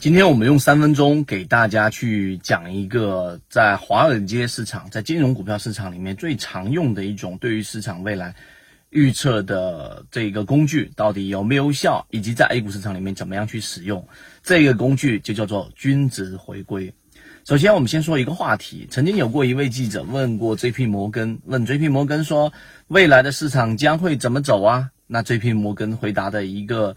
今天我们用三分钟给大家去讲一个在华尔街市场、在金融股票市场里面最常用的一种对于市场未来预测的这个工具到底有没有效，以及在 A 股市场里面怎么样去使用这个工具，就叫做均值回归。首先，我们先说一个话题，曾经有过一位记者问过 J.P. 摩根，问 J.P. 摩根说未来的市场将会怎么走啊？那 J.P. 摩根回答的一个。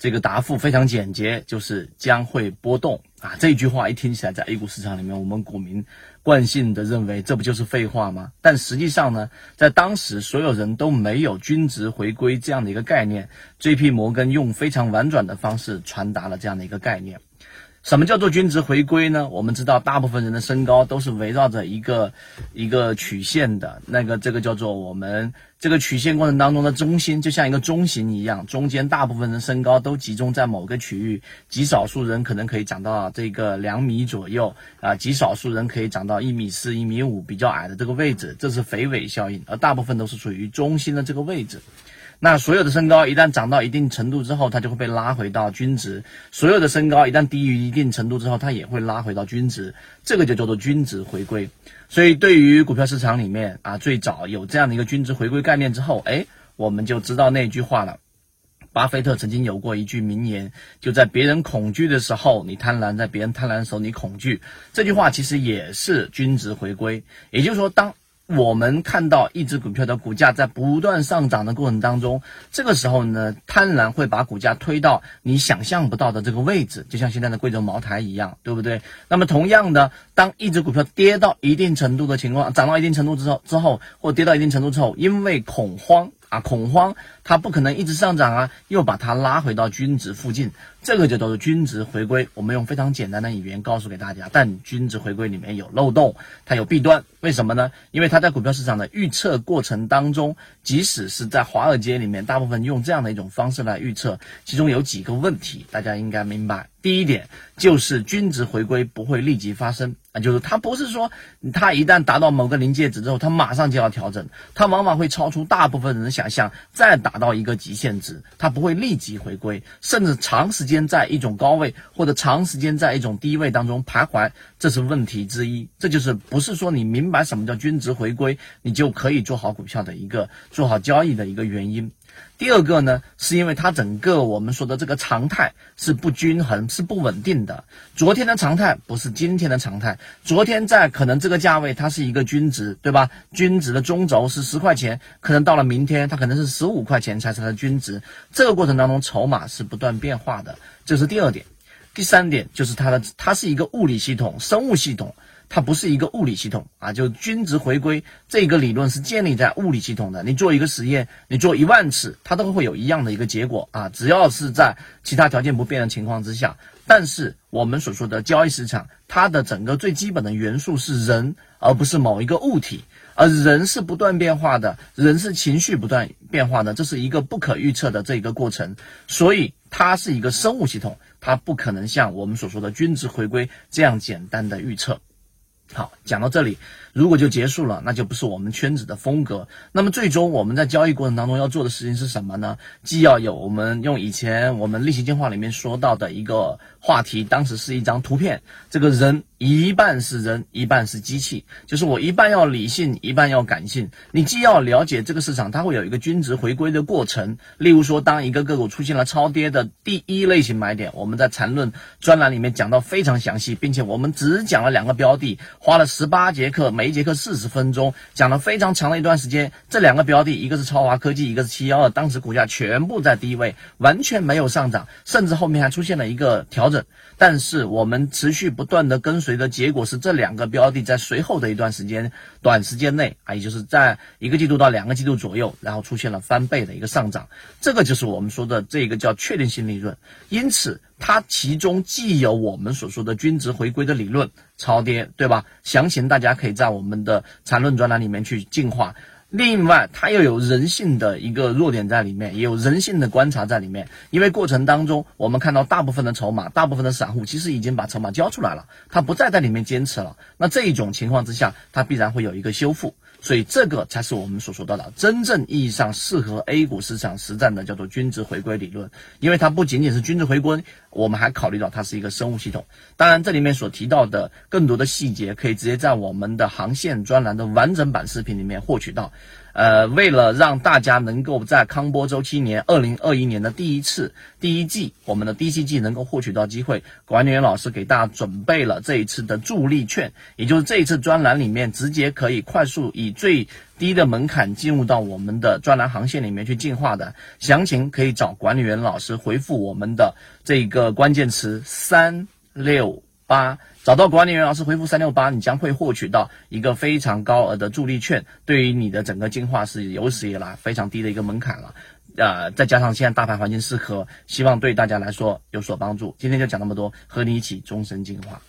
这个答复非常简洁，就是将会波动啊！这句话一听起来，在 A 股市场里面，我们股民惯性的认为这不就是废话吗？但实际上呢，在当时所有人都没有均值回归这样的一个概念，J.P. 摩根用非常婉转的方式传达了这样的一个概念。什么叫做均值回归呢？我们知道，大部分人的身高都是围绕着一个一个曲线的，那个这个叫做我们这个曲线过程当中的中心，就像一个中型一样，中间大部分人身高都集中在某个区域，极少数人可能可以长到这个两米左右啊，极少数人可以长到一米四、一米五，比较矮的这个位置，这是肥尾效应，而大部分都是属于中心的这个位置。那所有的身高一旦涨到一定程度之后，它就会被拉回到均值；所有的身高一旦低于一定程度之后，它也会拉回到均值。这个就叫做均值回归。所以，对于股票市场里面啊，最早有这样的一个均值回归概念之后，哎，我们就知道那句话了。巴菲特曾经有过一句名言，就在别人恐惧的时候你贪婪，在别人贪婪的时候你恐惧。这句话其实也是均值回归。也就是说，当我们看到一只股票的股价在不断上涨的过程当中，这个时候呢，贪婪会把股价推到你想象不到的这个位置，就像现在的贵州茅台一样，对不对？那么同样的，当一只股票跌到一定程度的情况，涨到一定程度之后，之后或跌到一定程度之后，因为恐慌。啊，恐慌，它不可能一直上涨啊，又把它拉回到均值附近，这个就叫做均值回归。我们用非常简单的语言告诉给大家，但均值回归里面有漏洞，它有弊端，为什么呢？因为它在股票市场的预测过程当中，即使是在华尔街里面，大部分用这样的一种方式来预测，其中有几个问题，大家应该明白。第一点就是均值回归不会立即发生啊，就是它不是说它一旦达到某个临界值之后，它马上就要调整，它往往会超出大部分人的想象，再达到一个极限值，它不会立即回归，甚至长时间在一种高位或者长时间在一种低位当中徘徊，这是问题之一。这就是不是说你明白什么叫均值回归，你就可以做好股票的一个做好交易的一个原因。第二个呢，是因为它整个我们说的这个常态是不均衡、是不稳定的。昨天的常态不是今天的常态，昨天在可能这个价位它是一个均值，对吧？均值的中轴是十块钱，可能到了明天它可能是十五块钱才是它的均值。这个过程当中筹码是不断变化的，这是第二点。第三点就是它的，它是一个物理系统、生物系统。它不是一个物理系统啊，就均值回归这个理论是建立在物理系统的。你做一个实验，你做一万次，它都会有一样的一个结果啊，只要是在其他条件不变的情况之下。但是我们所说的交易市场，它的整个最基本的元素是人，而不是某一个物体，而人是不断变化的，人是情绪不断变化的，这是一个不可预测的这一个过程，所以它是一个生物系统，它不可能像我们所说的均值回归这样简单的预测。好，讲到这里，如果就结束了，那就不是我们圈子的风格。那么最终我们在交易过程当中要做的事情是什么呢？既要有我们用以前我们例行电话里面说到的一个话题，当时是一张图片，这个人一半是人，一半是机器，就是我一半要理性，一半要感性。你既要了解这个市场，它会有一个均值回归的过程。例如说，当一个个股出现了超跌的第一类型买点，我们在缠论专栏里面讲到非常详细，并且我们只讲了两个标的。花了十八节课，每一节课四十分钟，讲了非常长的一段时间。这两个标的，一个是超华科技，一个是七幺二，当时股价全部在低位，完全没有上涨，甚至后面还出现了一个调整。但是我们持续不断的跟随随的结果是，这两个标的在随后的一段时间，短时间内啊，也就是在一个季度到两个季度左右，然后出现了翻倍的一个上涨。这个就是我们说的这个叫确定性利润。因此。它其中既有我们所说的均值回归的理论，超跌，对吧？详情大家可以在我们的缠论专栏里面去进化。另外，它又有人性的一个弱点在里面，也有人性的观察在里面。因为过程当中，我们看到大部分的筹码，大部分的散户其实已经把筹码交出来了，他不再在里面坚持了。那这一种情况之下，它必然会有一个修复。所以这个才是我们所说到的真正意义上适合 A 股市场实战的，叫做均值回归理论。因为它不仅仅是均值回归，我们还考虑到它是一个生物系统。当然，这里面所提到的更多的细节，可以直接在我们的航线专栏的完整版视频里面获取到。呃，为了让大家能够在康波周期年二零二一年的第一次第一季，我们的第七季能够获取到机会，管理员老师给大家准备了这一次的助力券，也就是这一次专栏里面直接可以快速以最低的门槛进入到我们的专栏航线里面去进化的。详情可以找管理员老师回复我们的这个关键词三六。八找到管理员老师回复三六八，你将会获取到一个非常高额的助力券，对于你的整个进化是有史以来非常低的一个门槛了。呃，再加上现在大盘环境适合，希望对大家来说有所帮助。今天就讲那么多，和你一起终身进化。